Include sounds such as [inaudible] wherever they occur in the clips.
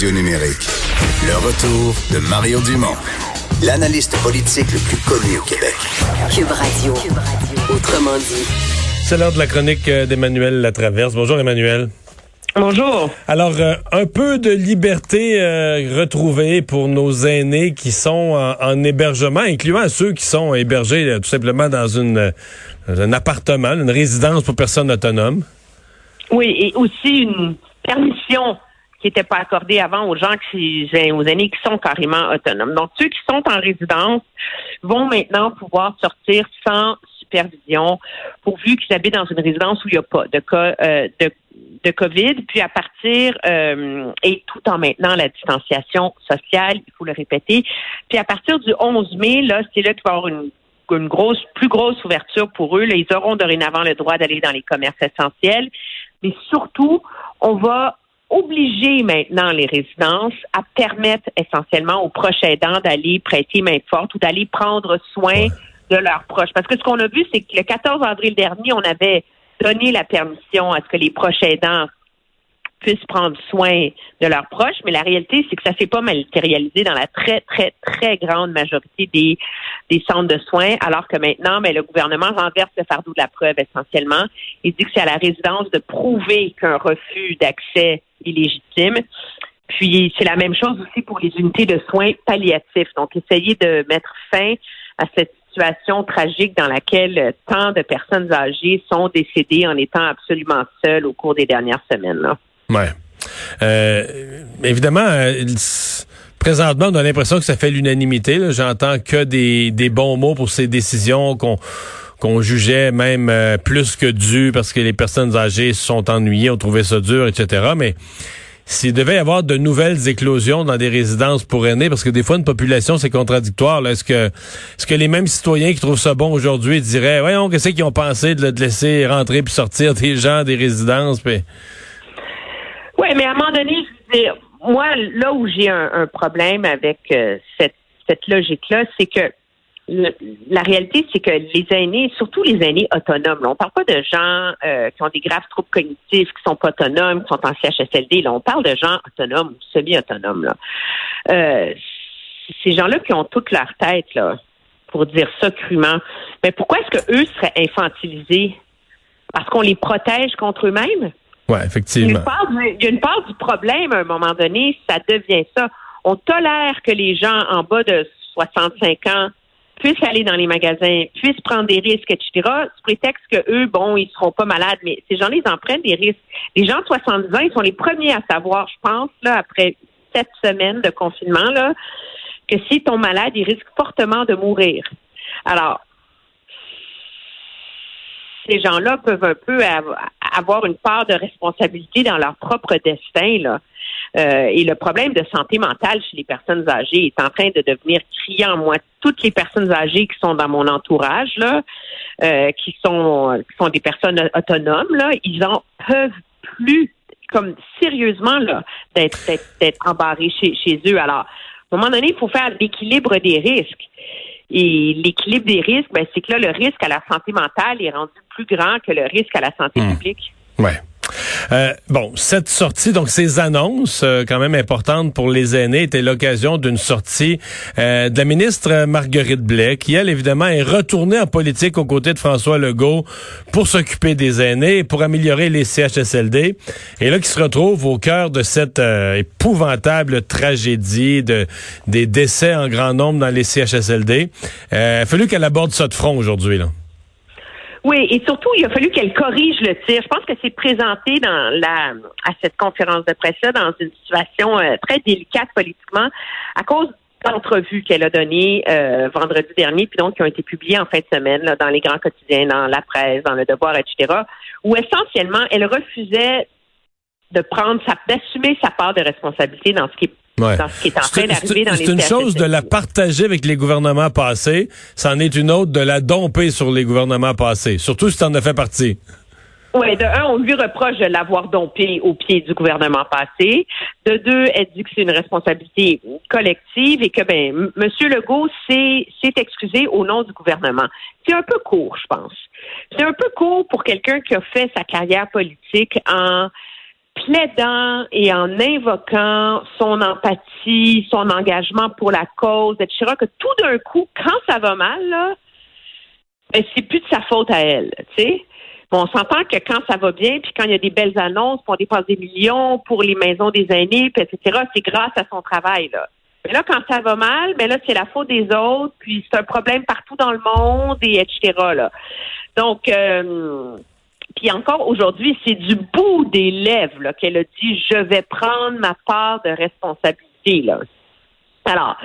Radio numérique. Le retour de Mario Dumont, l'analyste politique le plus connu au Québec. Cube Radio. Autrement dit. C'est l'heure de la chronique euh, d'Emmanuel Latraverse. Bonjour Emmanuel. Bonjour. Alors, euh, un peu de liberté euh, retrouvée pour nos aînés qui sont en, en hébergement, incluant ceux qui sont hébergés euh, tout simplement dans une dans un appartement, une résidence pour personnes autonomes. Oui, et aussi une permission qui n'était pas accordée avant aux gens qui, aux aînés qui sont carrément autonomes. Donc, ceux qui sont en résidence vont maintenant pouvoir sortir sans supervision, pourvu qu'ils habitent dans une résidence où il n'y a pas de cas euh, de, de COVID. Puis à partir, euh, et tout en maintenant la distanciation sociale, il faut le répéter. Puis à partir du 11 mai, là, c'est là qu'il va y avoir une une grosse, plus grosse ouverture pour eux. Là, ils auront dorénavant le droit d'aller dans les commerces essentiels. Mais surtout, on va obliger maintenant les résidences à permettre essentiellement aux proches aidants d'aller prêter main forte ou d'aller prendre soin de leurs proches. Parce que ce qu'on a vu, c'est que le 14 avril dernier, on avait donné la permission à ce que les proches aidants puissent prendre soin de leurs proches, mais la réalité, c'est que ça s'est pas matérialisé dans la très, très, très grande majorité des, des centres de soins, alors que maintenant, mais le gouvernement renverse le fardeau de la preuve essentiellement. Il dit que c'est à la résidence de prouver qu'un refus d'accès est légitime. Puis c'est la même chose aussi pour les unités de soins palliatifs. Donc, essayer de mettre fin à cette situation tragique dans laquelle tant de personnes âgées sont décédées en étant absolument seules au cours des dernières semaines. Là. Ouais. Euh, évidemment, euh, présentement, on a l'impression que ça fait l'unanimité. J'entends que des, des bons mots pour ces décisions qu'on qu'on jugeait même euh, plus que dû parce que les personnes âgées se sont ennuyées, ont trouvé ça dur, etc. Mais s'il devait y avoir de nouvelles éclosions dans des résidences pour aînés, parce que des fois, une population, c'est contradictoire. Est-ce que, est-ce que les mêmes citoyens qui trouvent ça bon aujourd'hui diraient, voyons, qu'est-ce qu'ils ont pensé de, de laisser rentrer puis sortir des gens des résidences? Puis... Mais à un moment donné, je veux dire, moi, là où j'ai un, problème avec euh, cette, logique-là, c'est que la réalité, c'est que les aînés, surtout les aînés autonomes, on parle pas de gens euh, qui ont des graves troubles cognitifs, qui sont pas autonomes, qui sont en CHSLD. Là, on parle de gens autonomes ou semi-autonomes. Là. Euh, ces gens-là qui ont toute leur tête, là, pour dire ça crûment. Mais pourquoi est-ce que eux seraient infantilisés? Parce qu'on les protège contre eux-mêmes? Oui, effectivement. Il y, a une part du, problème à un moment donné, ça devient ça. On tolère que les gens en bas de 65 ans puissent aller dans les magasins, puissent prendre des risques, etc., sous prétexte que eux, bon, ils seront pas malades, mais ces gens-là, ils en prennent des risques. Les gens de 70 ans, ils sont les premiers à savoir, je pense, là, après sept semaines de confinement, là, que s'ils tombent malades, ils risquent fortement de mourir. Alors, ces gens-là peuvent un peu avoir une part de responsabilité dans leur propre destin. Là. Euh, et le problème de santé mentale chez les personnes âgées est en train de devenir criant. Moi, toutes les personnes âgées qui sont dans mon entourage, là, euh, qui sont qui sont des personnes autonomes, là, ils en peuvent plus, comme sérieusement là, d'être d'être embarrés chez, chez eux. Alors, à un moment donné, il faut faire l'équilibre des risques. Et l'équilibre des risques, ben, c'est que là, le risque à la santé mentale est rendu plus grand que le risque à la santé mmh. publique. Ouais. Euh, bon, cette sortie, donc ces annonces euh, quand même importantes pour les aînés, étaient l'occasion d'une sortie euh, de la ministre Marguerite Blais, qui elle évidemment est retournée en politique aux côtés de François Legault pour s'occuper des aînés, pour améliorer les CHSLD, et là qui se retrouve au cœur de cette euh, épouvantable tragédie de des décès en grand nombre dans les CHSLD. Euh, il a fallu qu'elle aborde ça de front aujourd'hui là. Oui, et surtout, il a fallu qu'elle corrige le tir. Je pense que c'est présenté dans la à cette conférence de presse-là dans une situation euh, très délicate politiquement à cause d'entrevues qu'elle a données euh, vendredi dernier, puis donc qui ont été publiées en fin de semaine là, dans les grands quotidiens, dans la presse, dans le devoir, etc., où essentiellement elle refusait de prendre sa d'assumer sa part de responsabilité dans ce qui est Ouais. dans ce qui est en train d'arriver dans les C'est une chose de la partager avec les gouvernements passés, c'en est une autre de la domper sur les gouvernements passés, surtout si tu en as fait partie. Oui, de un, on lui reproche de l'avoir dompé au pied du gouvernement passé. De deux, elle dit que c'est une responsabilité collective et que ben M. Legault s'est excusé au nom du gouvernement. C'est un peu court, je pense. C'est un peu court pour quelqu'un qui a fait sa carrière politique en plaidant et en invoquant son empathie, son engagement pour la cause, etc., que tout d'un coup, quand ça va mal, là, ben, c'est plus de sa faute à elle, tu sais. Bon, on s'entend que quand ça va bien, puis quand il y a des belles annonces, puis on dépasse des millions pour les maisons des aînés, puis etc., c'est grâce à son travail, là. Mais là, quand ça va mal, mais ben là, c'est la faute des autres, puis c'est un problème partout dans le monde, et etc.. Donc, euh, puis encore aujourd'hui, c'est du bout des lèvres qu'elle a dit je vais prendre ma part de responsabilité. Là. Alors,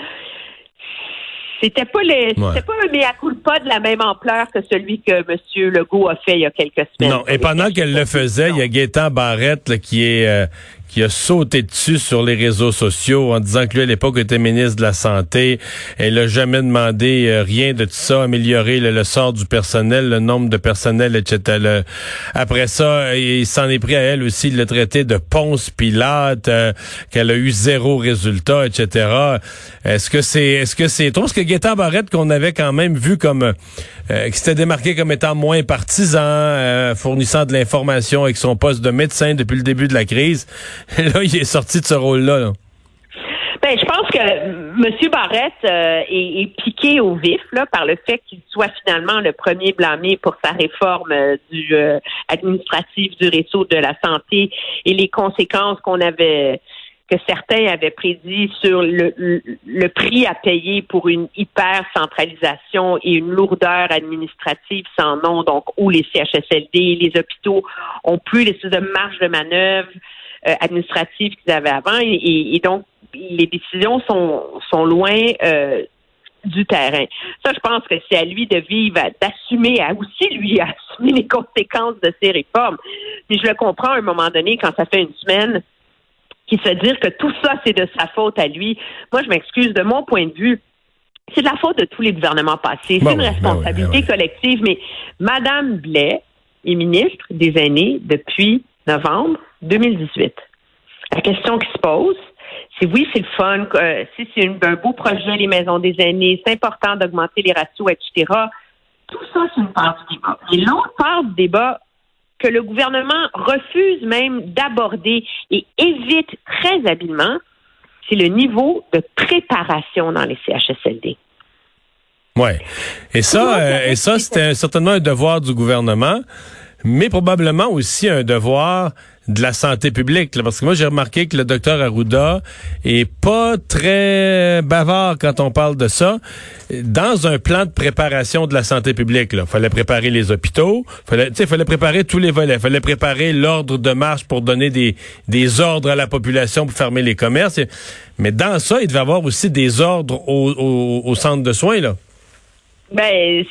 c'était pas les, c'était pas un mea culpa de la même ampleur que celui que M. Legault a fait il y a quelques semaines. Non, et pendant qu'elle le faisait, il y a Gaétan Barrette qui est euh, qui a sauté dessus sur les réseaux sociaux en disant que lui, à l'époque, était ministre de la Santé. Elle a jamais demandé euh, rien de tout ça, améliorer le, sort du personnel, le nombre de personnel, etc. après ça, il s'en est pris à elle aussi de le traiter de Ponce Pilate, euh, qu'elle a eu zéro résultat, etc. Est-ce que c'est est-ce que c'est trop? Parce que Gaétan Barrette, qu'on avait quand même vu comme euh, qui s'était démarqué comme étant moins partisan, fournissant de l'information avec son poste de médecin depuis le début de la crise, [laughs] là, il est sorti de ce rôle-là. Ben, je pense que M. Barrette euh, est, piqué au vif là, par le fait qu'il soit finalement le premier blâmé pour sa réforme euh, euh, administrative du réseau de la santé et les conséquences qu'on avait que certains avaient prédit sur le, le, prix à payer pour une hyper centralisation et une lourdeur administrative sans nom, donc où les CHSLD, les hôpitaux ont plus les de marge de manœuvre euh, administratives qu'ils avaient avant. Et, donc, les décisions sont, sont loin euh, du terrain. Ça, je pense que c'est à lui de vivre, d'assumer, à aussi lui [laughs] assumer les conséquences de ces réformes. Mais je le comprends à un moment donné, quand ça fait une semaine, qu'il se dire que tout ça, c'est de sa faute à lui. Moi, je m'excuse, de mon point de vue, c'est de la faute de tous les gouvernements passés. C'est ben une ben responsabilité ben collective. Mais Madame Blais est ministre des aînés depuis novembre 2018. La question qui se pose, c'est oui, c'est le fun, euh, si c'est un beau projet, les maisons des aînés, c'est important d'augmenter les ratios, etc. Tout ça, c'est une part du débat. Et l'autre part du débat que le gouvernement refuse même d'aborder et évite très habilement, c'est le niveau de préparation dans les CHSLD. Oui. Et ça, euh, et ça, c'était certainement un devoir du gouvernement mais probablement aussi un devoir de la santé publique. parce que moi, j'ai remarqué que le docteur Arruda est pas très bavard quand on parle de ça. Dans un plan de préparation de la santé publique, il fallait préparer les hôpitaux, fallait, fallait préparer tous les volets, fallait préparer l'ordre de marche pour donner des, des ordres à la population pour fermer les commerces. Mais dans ça, il devait avoir aussi des ordres au, au, au centre de soins, là. Ben,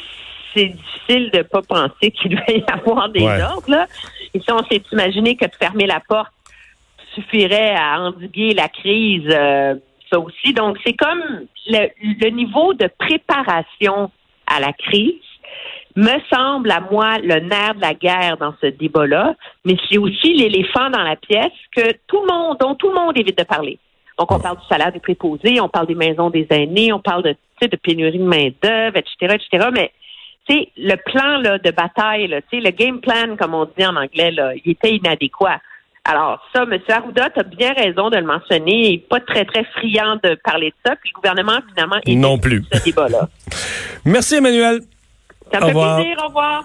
c'est difficile de pas penser qu'il [laughs] doit y avoir des ordres. Là. Et si on s'est imaginé que de fermer la porte suffirait à endiguer la crise, euh, ça aussi. Donc, c'est comme le, niveau de préparation à la crise me semble à moi le nerf de la guerre dans ce débat-là, mais c'est aussi l'éléphant dans la pièce que tout le monde, dont tout le monde évite de parler. Donc, on parle du salaire des préposés, on parle des maisons des aînés, on parle de, de pénurie de main-d'œuvre, etc., etc., mais sais, le plan là, de bataille, là, le game plan, comme on dit en anglais, là, il était inadéquat. Alors, ça, M. Arruda, tu as bien raison de le mentionner. Il n'est pas très, très friand de parler de ça. Puis le gouvernement, finalement, non plus. ce débat-là. [laughs] Merci, Emmanuel. Ça me fait plaisir. Au revoir.